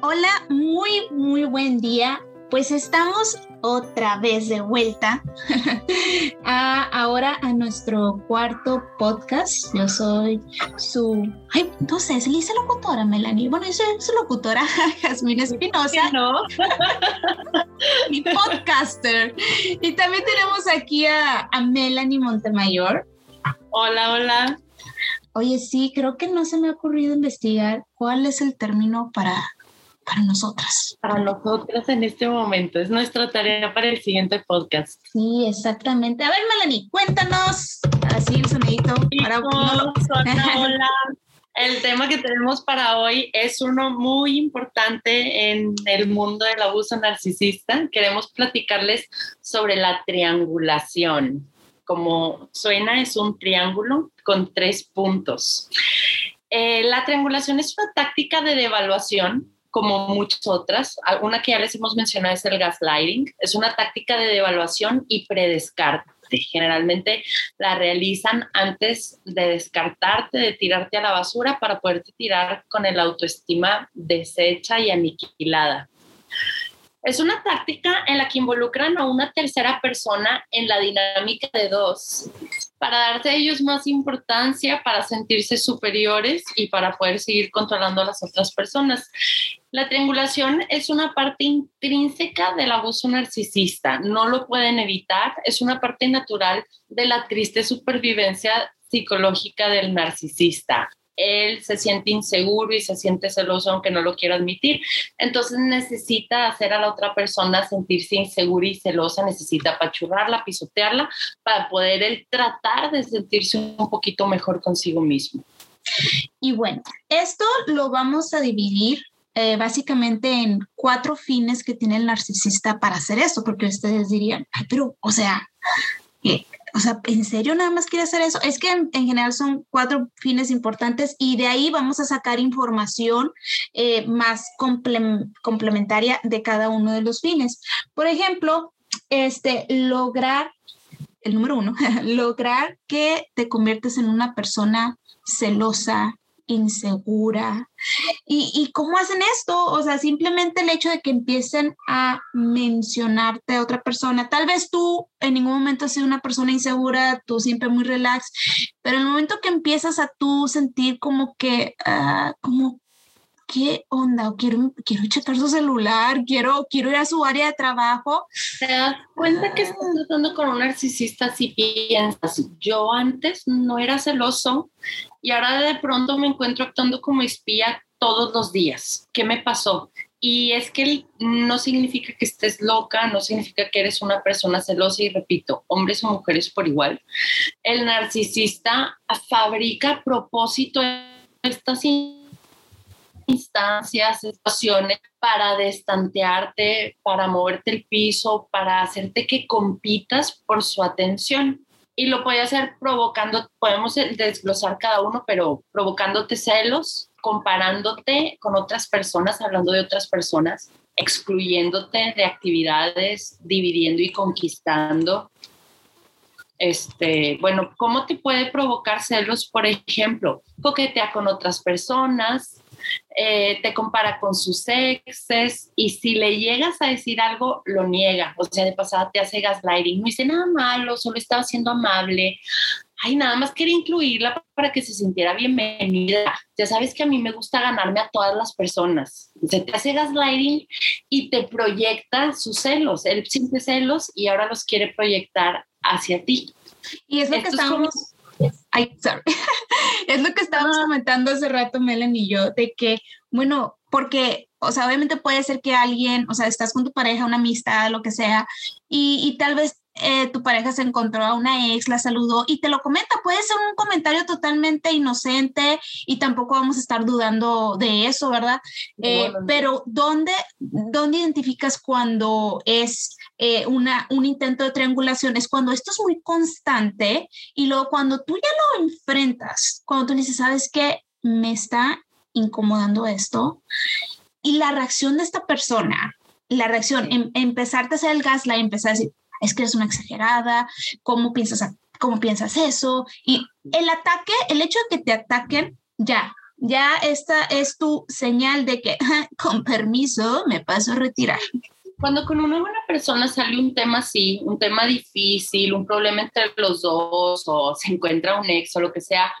Hola, muy, muy buen día. Pues estamos otra vez de vuelta a, ahora a nuestro cuarto podcast. Yo soy su, ay, no sé, se le dice locutora, Melanie. Bueno, yo soy su locutora, Jasmine Espinosa. ¿No? mi podcaster. Y también tenemos aquí a, a Melanie Montemayor. Hola, hola. Oye, sí, creo que no se me ha ocurrido investigar cuál es el término para para nosotras. Para nosotras en este momento. Es nuestra tarea para el siguiente podcast. Sí, exactamente. A ver, Melanie, cuéntanos. Así el sonidito. Para... hola. El tema que tenemos para hoy es uno muy importante en el mundo del abuso narcisista. Queremos platicarles sobre la triangulación. Como suena, es un triángulo con tres puntos. Eh, la triangulación es una táctica de devaluación como muchas otras. Una que ya les hemos mencionado es el gaslighting. Es una táctica de devaluación y predescarte. Generalmente la realizan antes de descartarte, de tirarte a la basura para poderte tirar con el autoestima deshecha y aniquilada. Es una táctica en la que involucran a una tercera persona en la dinámica de dos para darse a ellos más importancia, para sentirse superiores y para poder seguir controlando a las otras personas. La triangulación es una parte intrínseca del abuso narcisista, no lo pueden evitar, es una parte natural de la triste supervivencia psicológica del narcisista él se siente inseguro y se siente celoso aunque no lo quiera admitir. Entonces necesita hacer a la otra persona sentirse insegura y celosa, necesita apachurrarla, pisotearla para poder él tratar de sentirse un poquito mejor consigo mismo. Y bueno, esto lo vamos a dividir eh, básicamente en cuatro fines que tiene el narcisista para hacer esto, porque ustedes dirían, Ay, pero, o sea, eh, o sea, ¿en serio nada más quiere hacer eso? Es que en, general son cuatro fines importantes y de ahí vamos a sacar información eh, más complementaria de cada uno de los fines. Por ejemplo, este, lograr, el número uno, lograr que te conviertes en una persona celosa, insegura. ¿Y, cómo hacen esto? O sea, simplemente el hecho de que empiecen a mencionarte a otra persona. Tal vez tú en ningún momento has sido una persona insegura, tú siempre muy relax, pero el momento que empiezas a tú sentir como que, uh, como ¿qué onda? Quiero, quiero checar su celular, quiero, quiero ir a su área de trabajo. ¿Te das cuenta que estás tratando con un narcisista si piensas, yo antes no era celoso y ahora de pronto me encuentro actuando como espía todos los días? ¿Qué me pasó? Y es que no significa que estés loca, no significa que eres una persona celosa y repito, hombres o mujeres por igual. El narcisista fabrica a propósito estas instancias, situaciones para destantearte, para moverte el piso, para hacerte que compitas por su atención. Y lo puede hacer provocando, podemos desglosar cada uno, pero provocándote celos, comparándote con otras personas, hablando de otras personas, excluyéndote de actividades, dividiendo y conquistando. Este, bueno, ¿cómo te puede provocar celos? Por ejemplo, coquetea con otras personas, eh, te compara con sus exes y si le llegas a decir algo, lo niega. O sea, de pasada te hace gaslighting, no dice nada malo, solo estaba siendo amable. Ay, nada más quería incluirla para que se sintiera bienvenida. Ya sabes que a mí me gusta ganarme a todas las personas. Se te hace gaslighting y te proyecta sus celos. Él siente celos y ahora los quiere proyectar hacia ti. Y es lo que estamos... Ay, sorry. es lo que estábamos comentando hace rato, Melanie y yo, de que, bueno, porque, o sea, obviamente puede ser que alguien, o sea, estás con tu pareja, una amistad, lo que sea, y, y tal vez eh, tu pareja se encontró a una ex, la saludó y te lo comenta. Puede ser un comentario totalmente inocente y tampoco vamos a estar dudando de eso, ¿verdad? Eh, pero ¿dónde, ¿dónde identificas cuando es eh, una, un intento de triangulación? Es cuando esto es muy constante y luego cuando tú ya lo enfrentas, cuando tú dices, ¿sabes qué? Me está incomodando esto. Y la reacción de esta persona, la reacción, em, empezarte a hacer el gaslight, empezar a decir, es que eres una exagerada, ¿cómo piensas, cómo piensas eso? Y el ataque, el hecho de que te ataquen, ya, ya esta es tu señal de que, con permiso, me paso a retirar. Cuando con una buena persona sale un tema así, un tema difícil, un problema entre los dos, o se encuentra un ex o lo que sea,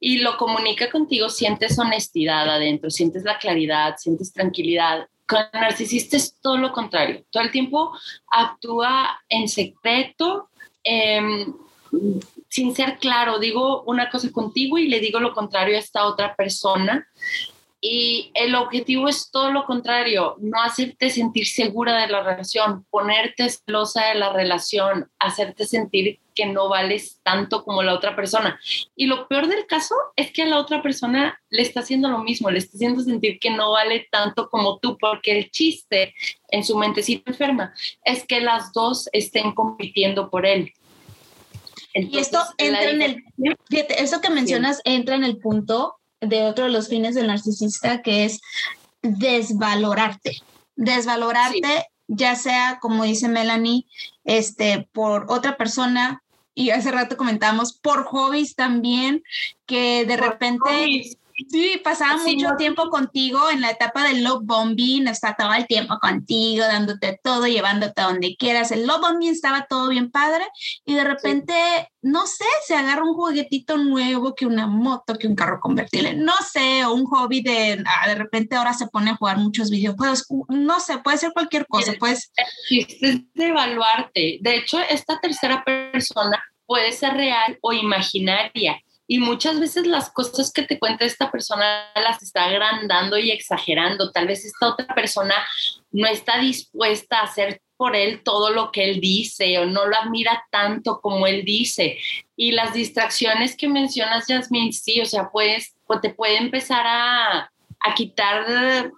y lo comunica contigo, sientes honestidad adentro, sientes la claridad, sientes tranquilidad. Con el narcisista es todo lo contrario. Todo el tiempo actúa en secreto, em, sin ser claro. Digo una cosa contigo y le digo lo contrario a esta otra persona. Y el objetivo es todo lo contrario, no hacerte sentir segura de la relación, ponerte celosa de la relación, hacerte sentir que no vales tanto como la otra persona. Y lo peor del caso es que a la otra persona le está haciendo lo mismo, le está haciendo sentir que no vale tanto como tú, porque el chiste en su mentecita enferma es que las dos estén compitiendo por él. y esto entra en el, eso que mencionas entra en el punto de otro de los fines del narcisista, que es desvalorarte. Desvalorarte, ya sea, como dice Melanie, este, por otra persona, y hace rato comentamos, por hobbies también, que de repente... Sí, pasaba mucho tiempo contigo en la etapa del love bombing, estaba todo el tiempo contigo, dándote todo, llevándote a donde quieras. El love bombing estaba todo bien padre y de repente, no sé, se agarra un juguetito nuevo, que una moto, que un carro convertible, no sé, o un hobby de, ah, de repente ahora se pone a jugar muchos videojuegos, no sé, puede ser cualquier cosa, pues. Es de evaluarte. De hecho, esta tercera persona puede ser real o imaginaria y muchas veces las cosas que te cuenta esta persona las está agrandando y exagerando. Tal vez esta otra persona no está dispuesta a hacer por él todo lo que él dice o no lo admira tanto como él dice. Y las distracciones que mencionas, Yasmin, sí, o sea, pues, pues te puede empezar a, a quitar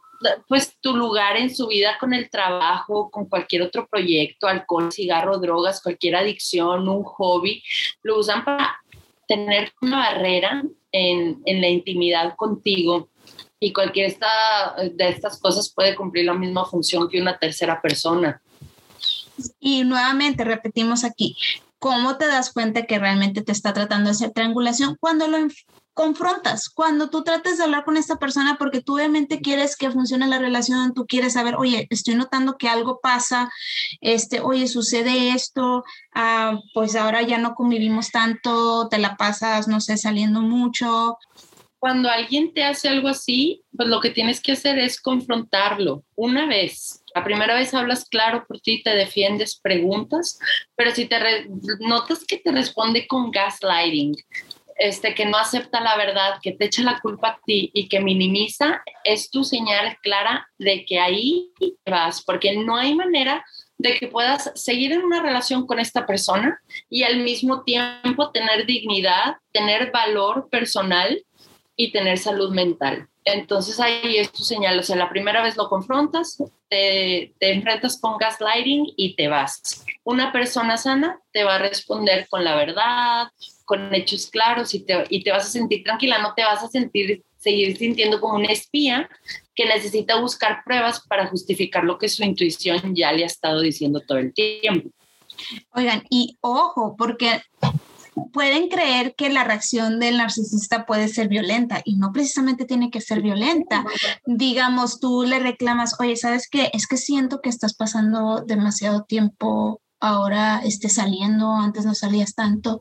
pues tu lugar en su vida con el trabajo, con cualquier otro proyecto, alcohol, cigarro, drogas, cualquier adicción, un hobby, lo usan para tener una barrera en, en la intimidad contigo y cualquier esta, de estas cosas puede cumplir la misma función que una tercera persona. Y nuevamente repetimos aquí, ¿cómo te das cuenta que realmente te está tratando de hacer triangulación? Cuando lo, confrontas, cuando tú trates de hablar con esta persona porque tú obviamente quieres que funcione la relación, tú quieres saber, oye, estoy notando que algo pasa, este, oye, sucede esto, ah, pues ahora ya no convivimos tanto, te la pasas, no sé, saliendo mucho. Cuando alguien te hace algo así, pues lo que tienes que hacer es confrontarlo una vez. La primera vez hablas claro por ti, te defiendes, preguntas, pero si te notas que te responde con gaslighting, este, que no acepta la verdad, que te echa la culpa a ti y que minimiza, es tu señal clara de que ahí vas, porque no hay manera de que puedas seguir en una relación con esta persona y al mismo tiempo tener dignidad, tener valor personal y tener salud mental. Entonces ahí es tu señal, o sea, la primera vez lo confrontas, te, te, enfrentas con gaslighting y te vas. Una persona sana te va a responder con la verdad, con hechos claros y te, y te vas a sentir tranquila, no te vas a sentir, seguir sintiendo como una espía que necesita buscar pruebas para justificar lo que su intuición ya le ha estado diciendo todo el tiempo. Oigan, y ojo, porque pueden creer que la reacción del narcisista puede ser violenta y no precisamente tiene que ser violenta. Digamos, tú le reclamas, oye, ¿sabes qué? Es que siento que estás pasando demasiado tiempo ahora esté saliendo, antes no salías tanto.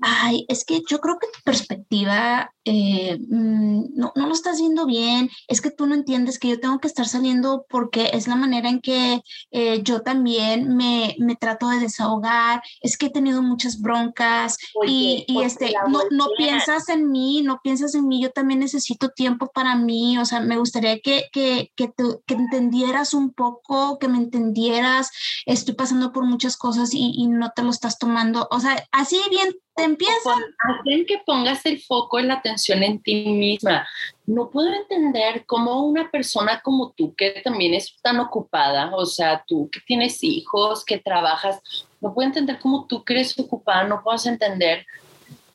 Ay, es que yo creo que tu perspectiva eh, mm, no, no, lo estás viendo bien, es que tú no entiendes que yo tengo que estar saliendo porque es la manera en que eh, yo también me, me, trato de desahogar, es que he tenido muchas broncas y, y este, no, no, piensas en mí, no piensas en mí, yo también necesito tiempo para mí, o sea, me gustaría que, que, que, que entendieras un poco, que me entendieras, estoy pasando por muchas cosas y, y no te lo estás tomando, o sea, así bien te empiezan. Hacen que pongas el foco en la atención en ti misma. No puedo entender cómo una persona como tú, que también es tan ocupada, o sea, tú que tienes hijos, que trabajas, no puedo entender cómo tú que eres ocupada, no puedes entender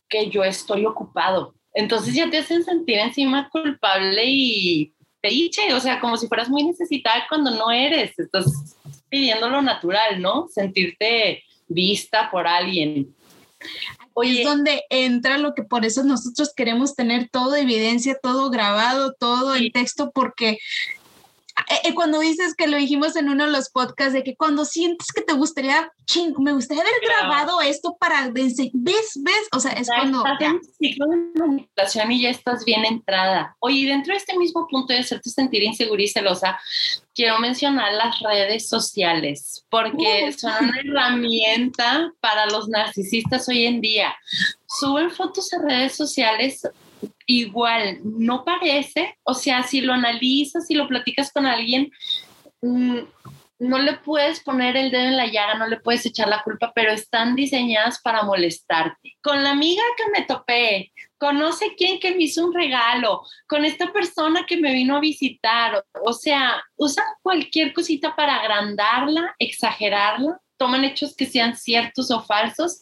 que yo estoy ocupado. Entonces ya te hacen sentir encima culpable y peiche, o sea, como si fueras muy necesitada cuando no eres. Estás pidiendo lo natural, ¿no? Sentirte vista por alguien. Oye, es donde entra lo que por eso nosotros queremos tener todo evidencia, todo grabado, todo en texto, porque eh, eh, cuando dices que lo dijimos en uno de los podcasts, de que cuando sientes que te gustaría, ching, me gustaría haber grabado esto para, ves, ves, o sea, es cuando... Estás en ciclo de manipulación y ya estás bien entrada. Oye, dentro de este mismo punto de hacerte sentir insegura y celosa, quiero mencionar las redes sociales, porque uh. son una herramienta para los narcisistas hoy en día. Suben fotos a redes sociales igual, no parece, o sea, si lo analizas, si lo platicas con alguien, mm, no le puedes poner el dedo en la llaga, no le puedes echar la culpa, pero están diseñadas para molestarte. Con la amiga que me topé, con no sé quién que me hizo un regalo, con esta persona que me vino a visitar, o sea, usan cualquier cosita para agrandarla, exagerarla, toman hechos que sean ciertos o falsos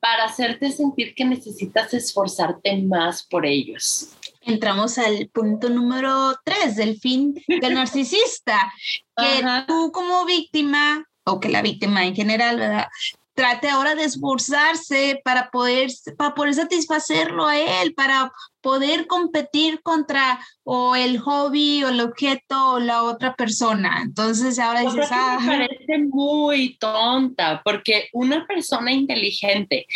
para hacerte sentir que necesitas esforzarte más por ellos. Entramos al punto número tres del fin del narcisista, que tú como víctima, o que la víctima en general, ¿verdad? Trate ahora de esforzarse para poder, para poder satisfacerlo a él, para poder competir contra o el hobby o el objeto o la otra persona. Entonces ahora dices, ah, me parece muy tonta porque una persona inteligente,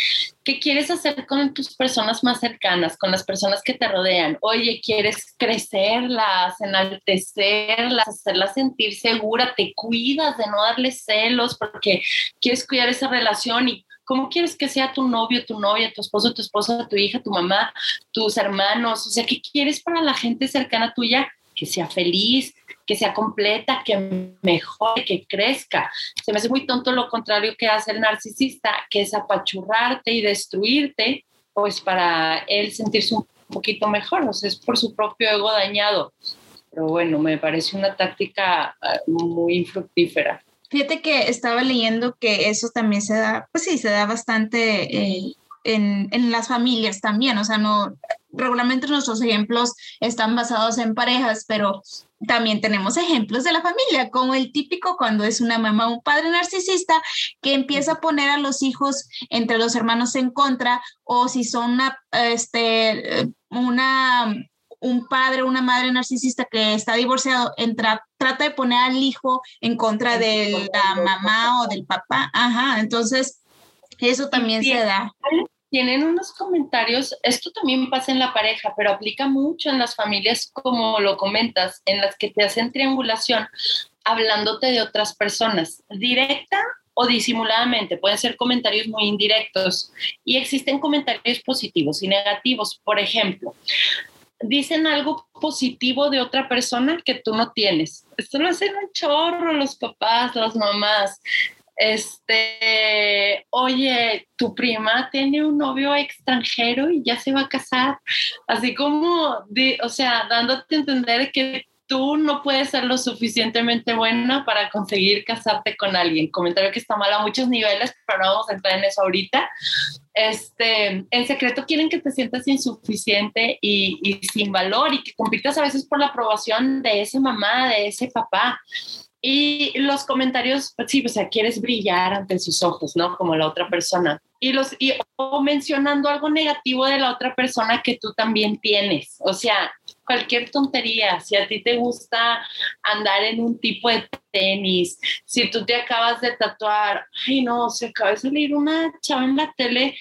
¿qué quieres hacer con tus personas más cercanas, con las personas que te rodean? Oye, quieres crecerlas, enaltecerlas, hacerlas sentir segura, te cuidas de no darles celos porque quieres cuidar esa relación y ¿Cómo quieres que sea tu novio, tu novia, tu esposo, tu esposa, tu hija, tu mamá, tus hermanos? O sea, ¿qué quieres para la gente cercana tuya? Que sea feliz, que sea completa, que mejore, que crezca. Se me hace muy tonto lo contrario que hace el narcisista, que es apachurrarte y destruirte, pues para él sentirse un poquito mejor, o sea, es por su propio ego dañado. Pero bueno, me parece una táctica ah, muy infructífera. Fíjate que estaba leyendo que eso también se da, pues sí, se da bastante eh, en, en, las familias también, o sea, no, regularmente nuestros ejemplos están basados en parejas, pero también tenemos ejemplos de la familia, como el típico cuando es una mamá o un padre narcisista que empieza a poner a los hijos entre los hermanos en contra, o si son una, este, una un padre o una madre narcisista que está divorciado entra, trata de poner al hijo en contra de la mamá o del papá. Ajá, entonces eso también se da. Tienen unos comentarios, esto también pasa en la pareja, pero aplica mucho en las familias, como lo comentas, en las que te hacen triangulación hablándote de otras personas, directa o disimuladamente. Pueden ser comentarios muy indirectos y existen comentarios positivos y negativos. Por ejemplo, dicen algo positivo de otra persona que tú no tienes. Esto lo hacen un chorro los papás, las mamás. Este, oye, tu prima tiene un novio extranjero y ya se va a casar. Así como, o sea, dándote a entender que tú no puedes ser lo suficientemente buena para conseguir casarte con alguien. Comentario que está mal a muchos niveles, pero no vamos a entrar en eso ahorita. Este, en secreto quieren que te sientas insuficiente y, y sin valor y que compitas a veces por la aprobación de esa mamá, de ese papá. Y los comentarios, pues sí, o sea, quieres brillar ante sus ojos, ¿no? Como la otra persona. Y los, y, o mencionando algo negativo de la otra persona que tú también tienes. O sea, cualquier tontería. Si a ti te gusta andar en un tipo de tenis, si tú te acabas de tatuar, ay no, se acaba de salir una chava en la tele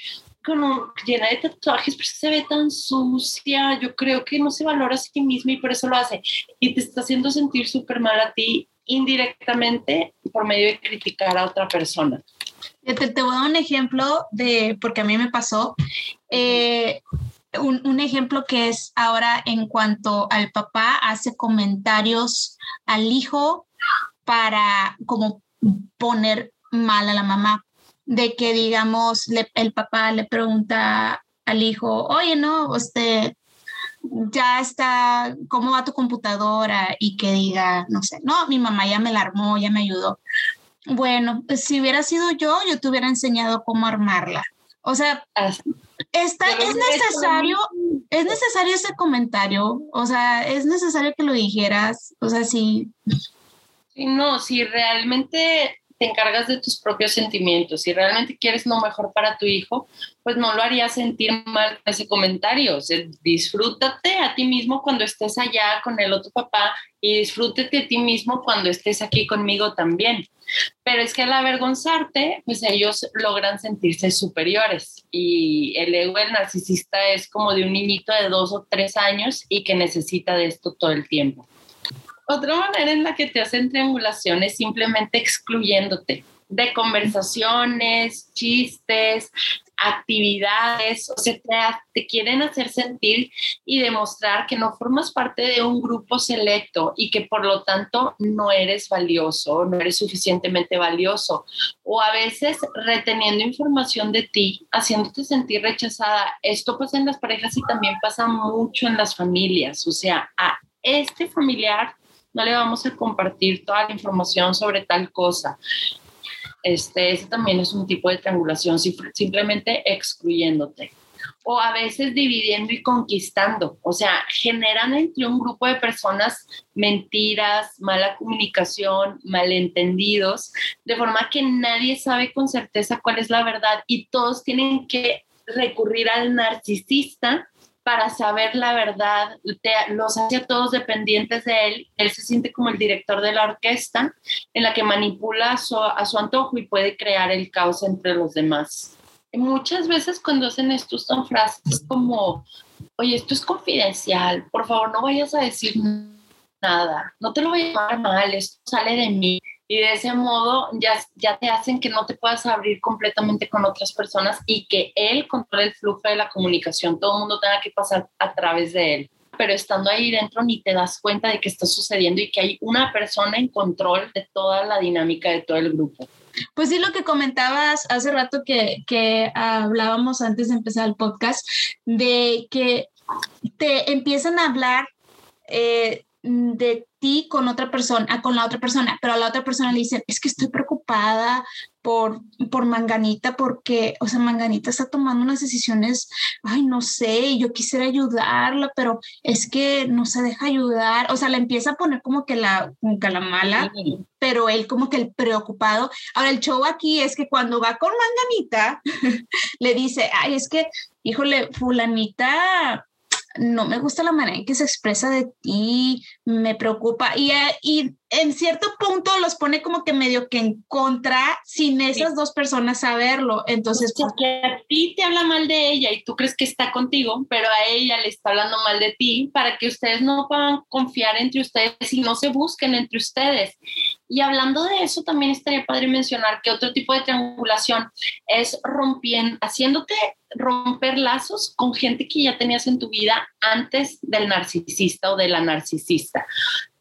como llena de tatuajes, pero se ve tan sucia, yo creo que no se valora a sí misma y por eso lo hace. Y te está haciendo sentir súper mal a ti indirectamente por medio de criticar a otra persona. Te, te, voy a dar un ejemplo de, porque a mí me pasó, eh, un, un, ejemplo que es ahora en cuanto al papá hace comentarios al hijo para como poner mal a la mamá, de que digamos el papá le pregunta al hijo, oye, no, usted ya está, ¿cómo va tu computadora? Y que diga, no sé, no, mi mamá ya me la armó, ya me ayudó. Bueno, si hubiera sido yo, yo te hubiera enseñado cómo armarla. O sea, está, es necesario, es necesario ese comentario, o sea, es necesario que lo dijeras, o sea, sí. Sí, no, si realmente te encargas de tus propios sentimientos. Si realmente quieres lo mejor para tu hijo, pues no lo haría sentir mal ese comentario. O sea, disfrútate a ti mismo cuando estés allá con el otro papá y disfrútate a ti mismo cuando estés aquí conmigo también. Pero es que al avergonzarte, pues ellos logran sentirse superiores y el ego del narcisista es como de un niñito de dos o tres años y que necesita de esto todo el tiempo. Otra manera en la que te hacen triangulación es simplemente excluyéndote de conversaciones, chistes, actividades, o sea, te, quieren hacer sentir y demostrar que no formas parte de un grupo selecto y que por lo tanto no eres valioso, no eres suficientemente valioso. O a veces reteniendo información de ti, haciéndote sentir rechazada. Esto pasa en las parejas y también pasa mucho en las familias. O sea, a este familiar no le vamos a compartir toda la información sobre tal cosa. Este, ese también es un tipo de triangulación, simplemente excluyéndote. O a veces dividiendo y conquistando, o sea, generan entre un grupo de personas mentiras, mala comunicación, malentendidos, de forma que nadie sabe con certeza cuál es la verdad y todos tienen que recurrir al narcisista para saber la verdad, los hace a todos dependientes de él, él se siente como el director de la orquesta en la que manipula a su, a su antojo y puede crear el caos entre los demás. muchas veces cuando hacen esto son frases como, oye, esto es confidencial, por favor no vayas a decir nada, no te lo voy a llamar mal, esto sale de mí, y de ese modo ya, ya te hacen que no te puedas abrir completamente con otras personas y que él controle el flujo de la comunicación, todo el mundo tenga que pasar a través de él. Pero estando ahí dentro ni te das cuenta de que está sucediendo y que hay una persona en control de toda la dinámica de todo el grupo. Pues sí, lo que comentabas hace rato que, que hablábamos antes de empezar el podcast, de que te empiezan a hablar eh, de ti con otra persona, con la otra persona, pero a la otra persona le dicen, es que estoy preocupada por, por Manganita porque, o sea, Manganita está tomando unas decisiones, ay, no sé, yo quisiera ayudarla, pero es que no se deja ayudar, o sea, la empieza a poner como que la, como que la mala, pero él como que el preocupado. Ahora, el show aquí es que cuando va con Manganita, le dice, ay, es que, híjole, fulanita no me gusta la manera en que se expresa de ti, me preocupa y, eh, y en cierto punto los pone como que medio que en contra sin esas dos personas saberlo. Entonces, porque pues a ti te habla mal de ella y tú crees que está contigo, pero a ella le está hablando mal de ti para que ustedes no puedan confiar entre ustedes y no se busquen entre ustedes. Y hablando de eso, también estaría padre mencionar que otro tipo de triangulación es rompiendo, haciéndote romper lazos con gente que ya tenías en tu vida antes del narcisista o de la narcisista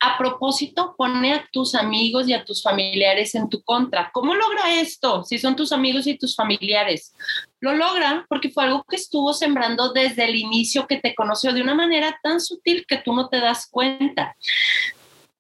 a propósito, pone a tus amigos y a tus familiares en tu contra. ¿Cómo logra esto si son tus amigos y tus familiares? Lo logra porque fue algo que estuvo sembrando desde el inicio, que te conoció de una manera tan sutil que tú no te das cuenta.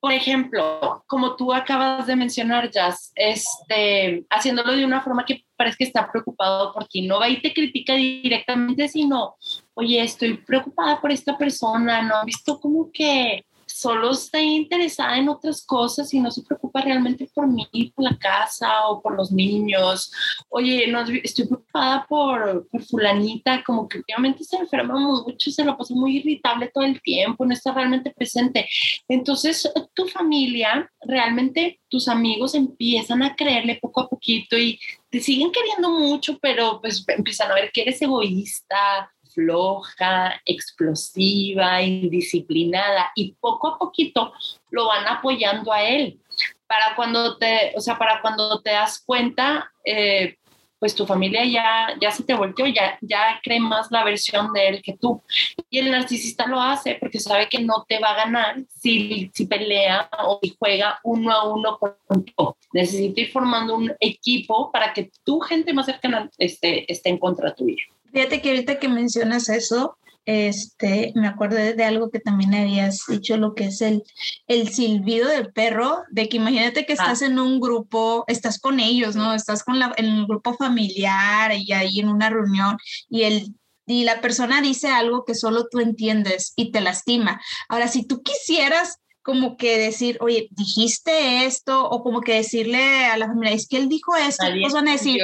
Por ejemplo, como tú acabas de mencionar, Jazz, este, haciéndolo de una forma que parece que está preocupado por ti, no va y te critica directamente, sino, oye, estoy preocupada por esta persona, ¿no? Visto como que solo está interesada en otras cosas y no se preocupa realmente por mí, por la casa o por los niños. Oye, no, estoy preocupada por, por fulanita, como que últimamente se enferma mucho, se lo pasa muy irritable todo el tiempo, no está realmente presente. Entonces, tu familia, realmente tus amigos empiezan a creerle poco a poquito y te siguen queriendo mucho, pero pues empiezan a ver que eres egoísta, floja, explosiva, indisciplinada y poco a poquito lo van apoyando a él. Para cuando te, o sea, para cuando te das cuenta, eh, pues tu familia ya, ya se te volteó, ya, ya cree más la versión de él que tú. Y el narcisista lo hace porque sabe que no te va a ganar si, si pelea o si juega uno a uno contigo. Necesita ir formando un equipo para que tu gente más cercana esté, esté en contra tuya. Fíjate que ahorita que mencionas eso, este, me acuerdo de, algo que también habías dicho, lo que es el, el silbido del perro, de que imagínate que estás ah. en un grupo, estás con ellos, ¿no? Estás con la, en el grupo familiar y ahí en una reunión y el y la persona dice algo que solo tú entiendes y te lastima. Ahora, si tú quisieras como que decir, oye, dijiste esto, o como que decirle a la familia, es que él dijo esto, pues van a decir,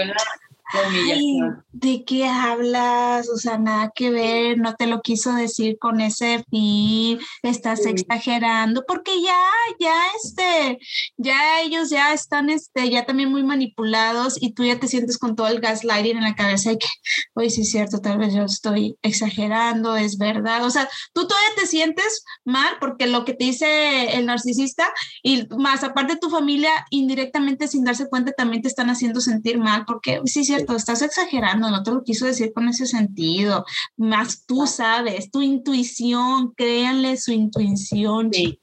¿de qué hablas? O sea, nada que ver, no te lo quiso decir con ese fin, estás exagerando, porque ya, ya, este, ya ellos ya están, este, ya también muy manipulados y tú ya te sientes con todo el gaslighting en la cabeza y que, oye, sí es cierto, tal vez yo estoy exagerando, es verdad. O sea, tú todavía te sientes mal porque lo que te dice el narcisista y más aparte tu familia indirectamente sin darse cuenta también te están haciendo sentir mal porque sí es cierto, estás exagerando, no te lo quiso decir con ese sentido. Más tú sabes, tu intuición, créanle su intuición. Sí.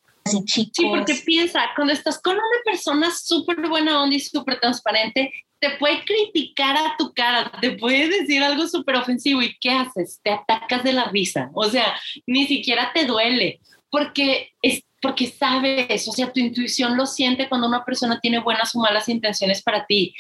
Sí, porque piensa, cuando estás con una persona súper buena onda y súper transparente, te puede criticar a tu cara, te puede decir algo súper ofensivo y ¿qué haces? Te atacas de la risa, o sea, ni siquiera te duele, porque es porque sabes, o sea, tu intuición lo siente cuando una persona tiene buenas o malas intenciones para ti.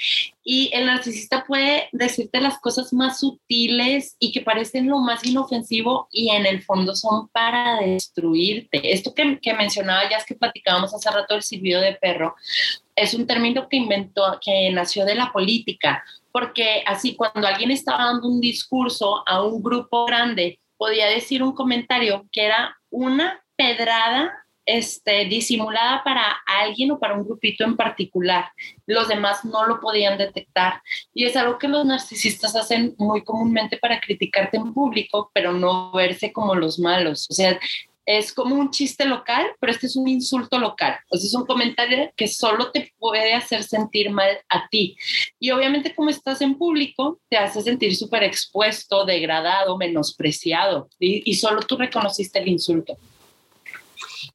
Y el narcisista puede decirte las cosas más sutiles y que parecen lo más inofensivo y en el fondo son para destruirte. Esto que, que mencionaba ya es que platicábamos hace rato el silbido de perro, es un término que inventó, que nació de la política, porque así cuando alguien estaba dando un discurso a un grupo grande, podía decir un comentario que era una pedrada este, disimulada para alguien o para un grupito en particular. Los demás no lo podían detectar. Y es algo que los narcisistas hacen muy comúnmente para criticarte en público, pero no verse como los malos. O sea, es como un chiste local, pero este es un insulto local. O sea, es un comentario que solo te puede hacer sentir mal a ti. Y obviamente como estás en público, te hace sentir súper expuesto, degradado, menospreciado. Y, y solo tú reconociste el insulto.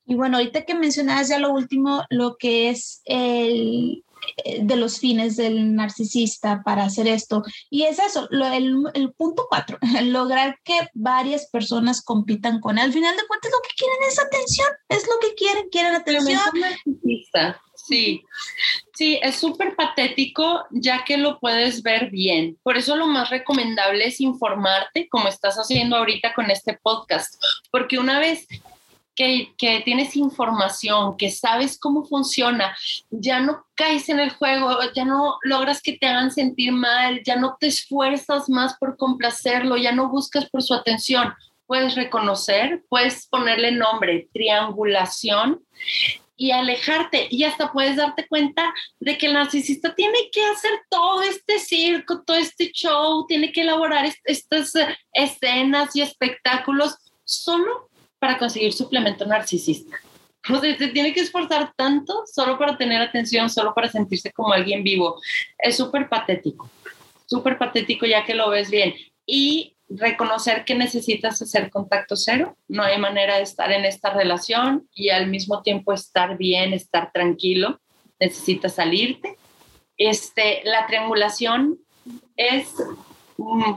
Y bueno, ahorita que mencionabas ya lo último, lo que es el eh, de los fines del narcisista para hacer esto. Y es eso, el, el, punto cuatro, lograr que varias personas compitan con él. Al final de cuentas, lo que quieren es atención, es lo que quieren, quieren atención. Sí, sí, es súper patético ya que lo puedes ver bien. Por eso lo más recomendable es informarte como estás haciendo ahorita con este podcast, porque una vez que, tienes información, que sabes cómo funciona, ya no caes en el juego, ya no logras que te hagan sentir mal, ya no te esfuerzas más por complacerlo, ya no buscas por su atención. Puedes reconocer, puedes ponerle nombre, triangulación y alejarte y hasta puedes darte cuenta de que el narcisista tiene que hacer todo este circo, todo este show, tiene que elaborar estas escenas y espectáculos solo para conseguir suplemento narcisista. O sea, se tiene que esforzar tanto solo para tener atención, solo para sentirse como alguien vivo. Es súper patético, súper patético ya que lo ves bien. Y reconocer que necesitas hacer contacto cero. No hay manera de estar en esta relación y al mismo tiempo estar bien, estar tranquilo. Necesitas salirte. Este, la triangulación es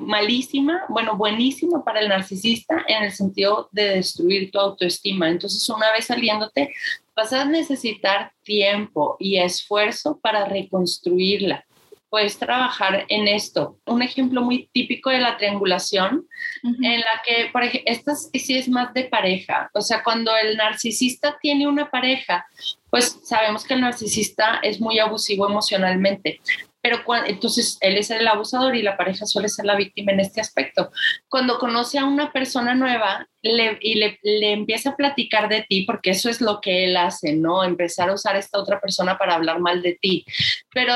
malísima, bueno, buenísima para el narcisista en el sentido de destruir tu autoestima. Entonces, una vez saliéndote, vas a necesitar tiempo y esfuerzo para reconstruirla. Puedes trabajar en esto. Un ejemplo muy típico de la triangulación, en la que, por ejemplo, esta sí es más de pareja. O sea, cuando el narcisista tiene una pareja, pues sabemos que el narcisista es muy abusivo emocionalmente pero entonces él es el abusador y la pareja suele ser la víctima en este aspecto. Cuando conoce a una persona nueva y le, le, empieza a platicar de ti, porque eso es lo que él hace, ¿no? Empezar a usar a esta otra persona para hablar mal de ti, pero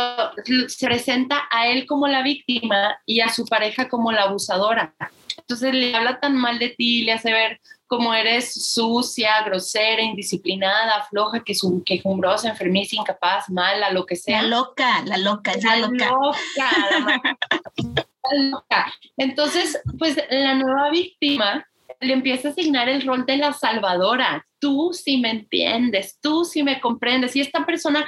se presenta a él como la víctima y a su pareja como la abusadora. Entonces le habla tan mal de ti, le hace ver como eres sucia, grosera, indisciplinada, floja, que quejumbrosa, enfermiza, incapaz, mala, lo que sea. La loca, la loca, la, loca. loca, la loca. Entonces, pues la nueva víctima le empieza a asignar el rol de la salvadora. Tú sí me entiendes, tú sí me comprendes. Y esta persona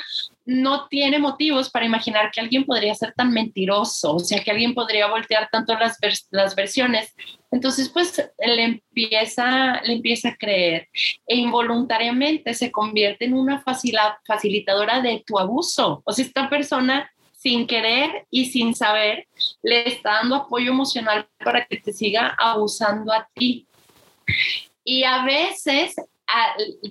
no tiene motivos para imaginar que alguien podría ser tan mentiroso, o sea, que alguien podría voltear tanto las, las versiones. Entonces, pues le empieza, le empieza a creer e involuntariamente se convierte en una facilitadora de tu abuso. O sea, esta persona sin querer y sin saber le está dando apoyo emocional para que te siga abusando a ti. Y a veces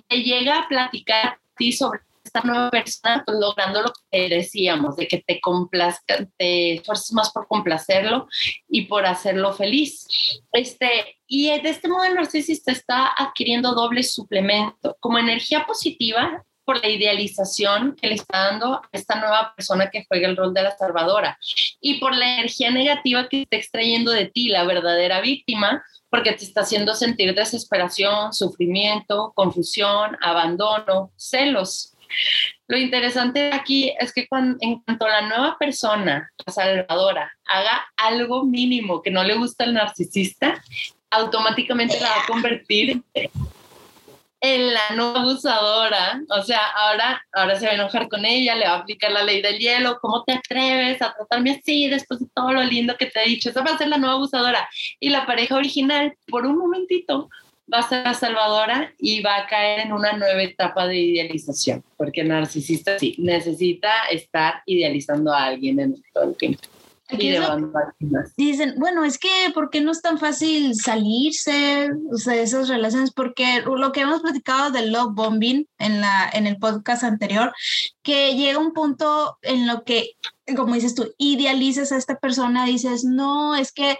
te llega a platicar a ti sobre esta nueva persona, pues logrando lo que decíamos, de que te complazca, te esfuerces más por complacerlo y por hacerlo feliz. Este, y de este modo el narcisista está adquiriendo doble suplemento, como energía positiva por la idealización que le está dando a esta nueva persona que juega el rol de la salvadora y por la energía negativa que está extrayendo de ti, la verdadera víctima, porque te está haciendo sentir desesperación, sufrimiento, confusión, abandono, celos. Lo interesante aquí es que cuando, la nueva persona, la salvadora, haga algo mínimo que no le gusta al narcisista, automáticamente la va a convertir en la no abusadora. O sea, ahora, ahora se va a enojar con ella, le va a aplicar la ley del hielo. ¿Cómo te atreves a tratarme así después de todo lo lindo que te he dicho? Esa va a ser la nueva abusadora. Y la pareja original, por un momentito, va a ser la salvadora y va a caer en una nueva etapa de idealización, porque el narcisista sí necesita estar idealizando a alguien en todo el tiempo. Dicen, bueno, es que ¿por qué no es tan fácil salirse de esas relaciones? Porque lo que hemos platicado del love bombing en, la, en el podcast anterior, que llega un punto en lo que, como dices tú, idealizas a esta persona, dices, no, es que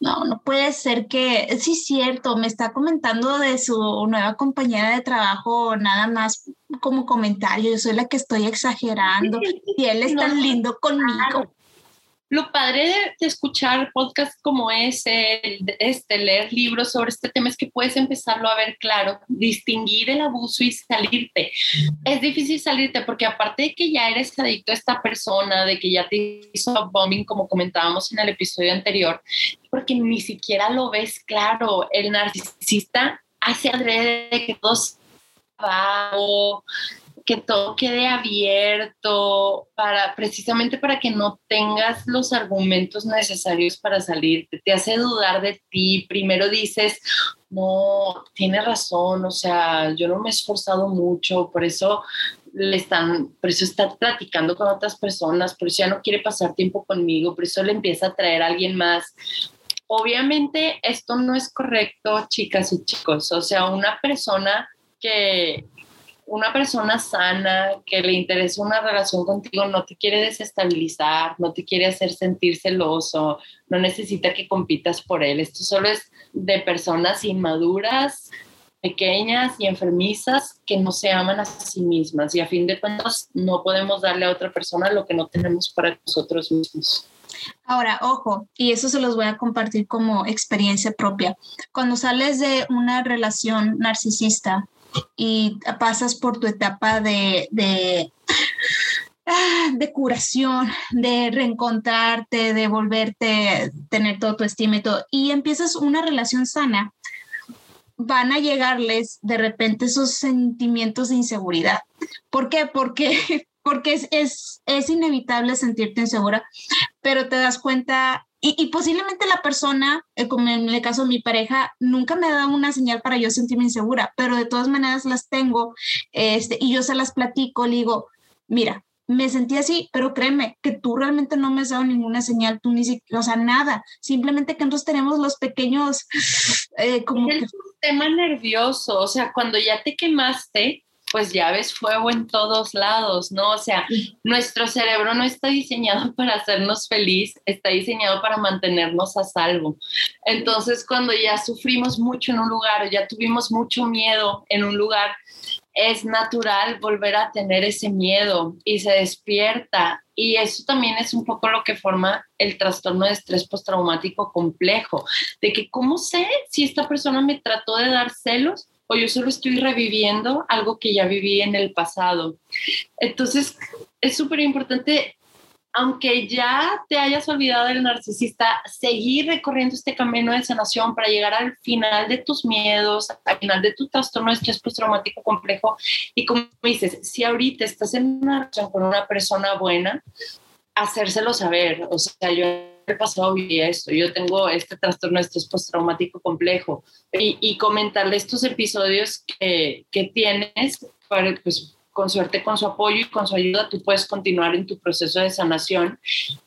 no, no puede ser que, sí es cierto, me está comentando de su nueva compañera de trabajo, nada más como comentario, yo soy la que estoy exagerando y él es tan lindo conmigo lo padre de, escuchar podcasts como ese, este, leer libros sobre este tema, es que puedes empezarlo a ver claro, distinguir el abuso y salirte. Es difícil salirte porque aparte de que ya eres adicto a esta persona, de que ya te hizo bombing, como comentábamos en el episodio anterior, porque ni siquiera lo ves claro. El narcisista hace adrede de que todos va que todo quede abierto para precisamente para que no tengas los argumentos necesarios para salir. Te hace dudar de ti. Primero dices, no, tiene razón, o sea, yo no me he esforzado mucho, por eso le están, por eso está platicando con otras personas, por eso ya no quiere pasar tiempo conmigo, por eso le empieza a traer a alguien más. Obviamente esto no es correcto, chicas y chicos, o sea, una persona que, una persona sana que le interesa una relación contigo no te quiere desestabilizar, no te quiere hacer sentir celoso, no necesita que compitas por él. Esto solo es de personas inmaduras, pequeñas y enfermizas que no se aman a sí mismas y a fin de cuentas no podemos darle a otra persona lo que no tenemos para nosotros mismos. Ahora, ojo, y eso se los voy a compartir como experiencia propia. Cuando sales de una relación narcisista, y pasas por tu etapa de, de, ah, de curación, de reencontrarte, de volverte, tener todo tu estima y todo, y empiezas una relación sana, van a llegarles de repente esos sentimientos de inseguridad. ¿Por qué? Porque, porque es, es, es inevitable sentirte insegura, pero te das cuenta y, posiblemente la persona, eh, como en el caso de mi pareja, nunca me ha dado una señal para yo sentirme insegura, pero de todas maneras las tengo este, y yo se las platico, le digo, mira, me sentí así, pero créeme que tú realmente no me has dado ninguna señal, tú ni siquiera, o sea, nada, simplemente que nosotros tenemos los pequeños, eh, como... El sistema nervioso, o sea, cuando ya te quemaste, pues ya ves fuego en todos lados, ¿no? O sea, nuestro cerebro no está diseñado para hacernos feliz, está diseñado para mantenernos a salvo. Entonces, cuando ya sufrimos mucho en un lugar, ya tuvimos mucho miedo en un lugar, es natural volver a tener ese miedo y se despierta. Y eso también es un poco lo que forma el trastorno de estrés postraumático complejo, de que cómo sé si esta persona me trató de dar celos o yo solo estoy reviviendo algo que ya viví en el pasado. Entonces, es súper importante, aunque ya te hayas olvidado del narcisista, seguir recorriendo este camino de sanación para llegar al final de tus miedos, al final de tu trastorno de estrés postraumático complejo. Y como dices, si ahorita estás en una relación con una persona buena, hacérselo saber. O sea, yo pasado y esto, yo tengo este trastorno de estrés postraumático complejo y, y, comentarle estos episodios que, que tienes, para, pues con suerte, con su apoyo y con su ayuda, tú puedes continuar en tu proceso de sanación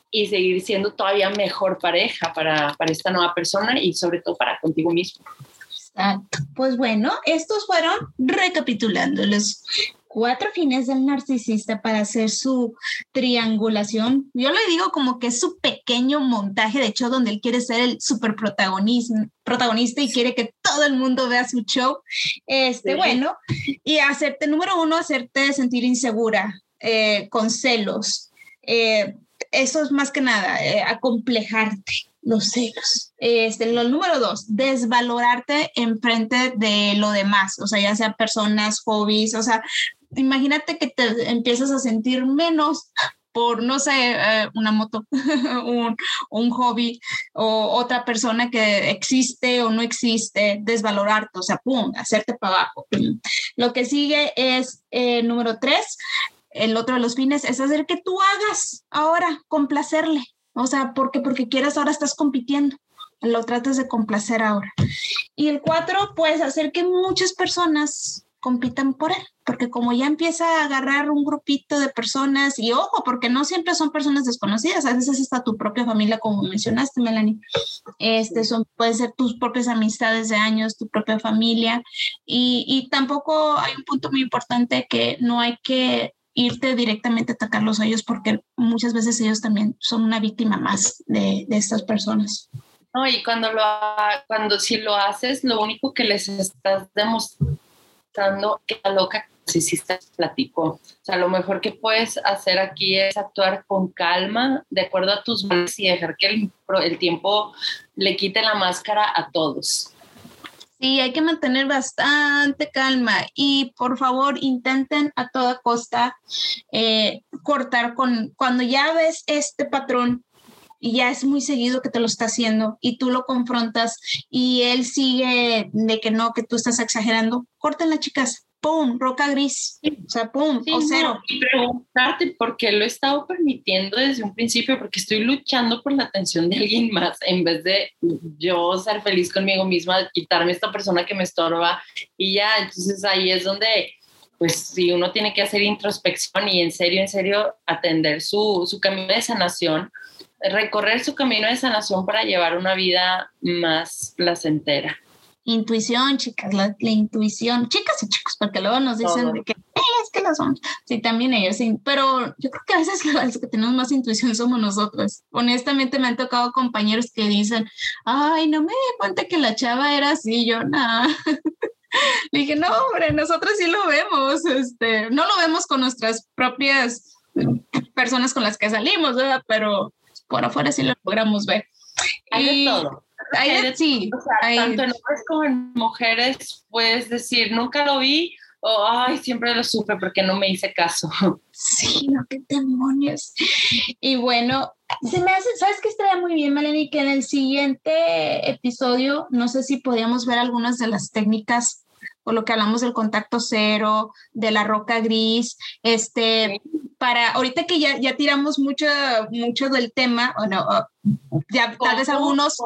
y seguir siendo todavía mejor pareja para, para esta nueva persona y sobre todo para contigo mismo. Exacto. Pues bueno, estos fueron recapitulando los cuatro fines del narcisista para hacer su triangulación. Yo le digo como que es su pequeño montaje, de hecho, donde él quiere ser el super protagonista y quiere que todo el mundo vea su show. Este, bueno, y hacerte, número uno, hacerte sentir insegura, eh, con celos. Eh, eso es más que nada, eh, acomplejarte los celos. Este, lo número dos, desvalorarte en frente de lo demás, o sea, ya sea personas, hobbies, o sea, imagínate que te empiezas a sentir menos por, no sé, eh, una moto, un, hobby o otra persona que existe o no existe, desvalorarte, o sea, pum, hacerte para abajo. Lo que sigue es eh, número tres, el otro de los fines es hacer que tú hagas ahora, complacerle. O sea, porque porque quieras ahora estás compitiendo. Lo tratas de complacer ahora. Y el cuatro, pues hacer que muchas personas compitan por él, porque como ya empieza a agarrar un grupito de personas, y ojo, porque no siempre son personas desconocidas, a veces está tu propia familia, como mencionaste, Melanie, este, son, pueden ser tus propias amistades de años, tu propia familia, y, y tampoco hay un punto muy importante que no hay que irte directamente a atacarlos a ellos porque muchas veces ellos también son una víctima más de, de estas personas. No, y cuando lo cuando si lo haces, lo único que les estás demostrando que la loca te platicó. O sea, lo mejor que puedes hacer aquí es actuar con calma, de acuerdo a tus valores y dejar que el, el tiempo le quite la máscara a todos. Sí, hay que mantener bastante calma y por favor intenten a toda costa eh, cortar con cuando ya ves este patrón y ya es muy seguido que te lo está haciendo y tú lo confrontas y él sigue de que no, que tú estás exagerando, las chicas, ¡pum! Roca gris. O sea, ¡pum! o cero. y preguntarte por qué lo he estado permitiendo desde un principio, porque estoy luchando por la atención de alguien más en vez de yo ser feliz conmigo misma, quitarme esta persona que me estorba y ya. Entonces ahí es donde, pues, si uno tiene que hacer introspección y en serio, en serio, atender su, su camino de sanación, recorrer su camino de sanación para llevar una vida más placentera. Intuición, chicas, la, intuición, chicas y chicos, porque luego nos dicen de que es que las son, sí, también ellos, sí, pero yo creo que a veces los que tenemos más intuición somos nosotros. Honestamente me han tocado compañeros que dicen, ay, no me di cuenta que la chava era así, yo nada. Le dije, no, hombre, nosotros sí lo vemos, este, no lo vemos con nuestras propias personas con las que salimos, ¿verdad? Pero por afuera sí lo logramos ver. Hay de todo sí, tanto en hombres como en mujeres puedes decir, nunca lo vi o ay, siempre lo supe porque no me hice caso. Sí, no, qué demonios. Y bueno, se me hace, ¿sabes qué estaría muy bien, Melanie? Que en el siguiente episodio, no sé si podíamos ver algunas de las técnicas o lo que hablamos del contacto cero, de la roca gris, este, para, ahorita que ya, ya tiramos mucho, mucho del tema, bueno, ya tal vez algunos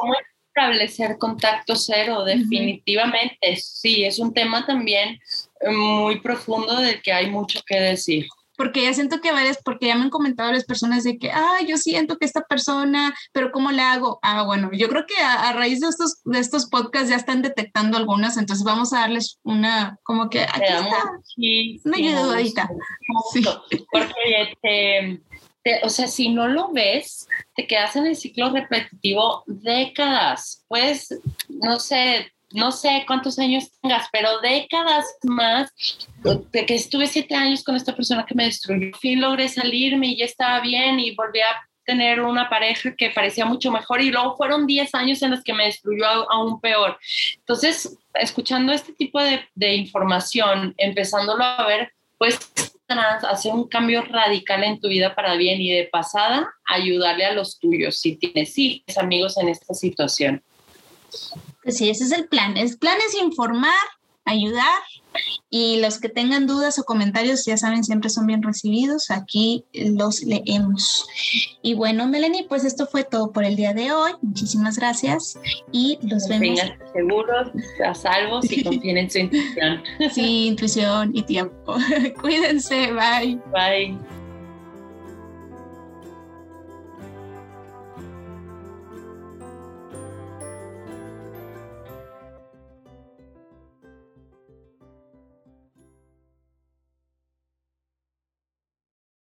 establecer contacto cero, definitivamente. Sí, es un tema también eh, muy profundo del que hay mucho que decir. Porque ya siento que varias, porque ya me han comentado varias personas de que, ah, yo siento que esta persona, pero ¿cómo le hago? Ah, bueno, yo creo que a, raíz de estos, de estos podcasts ya están detectando algunas, entonces vamos a darles una, como que, aquí está, una ayudadita. Sí. Porque este, o sea, si no lo ves, te quedas en el ciclo repetitivo décadas. Pues, no sé, no sé cuántos años tengas, pero décadas más, de que estuve siete años con esta persona que me destruyó. Al fin logré salirme y ya estaba bien y volví a tener una pareja que parecía mucho mejor y luego fueron diez años en los que me destruyó aún peor. Entonces, escuchando este tipo de, información, empezándolo a ver, pues hacer un cambio radical en tu vida para bien y de pasada ayudarle a los tuyos si tienes amigos en esta situación. Pues sí, ese es el plan. El plan es informar, ayudar y los que tengan dudas o comentarios, ya saben, siempre son bien recibidos. Aquí los leemos. Y bueno, Melanie, pues esto fue todo por el día de hoy. Muchísimas gracias y los vemos. seguros, a salvo y confíen en su intuición. Sí, intuición y tiempo. Cuídense. Bye. Bye.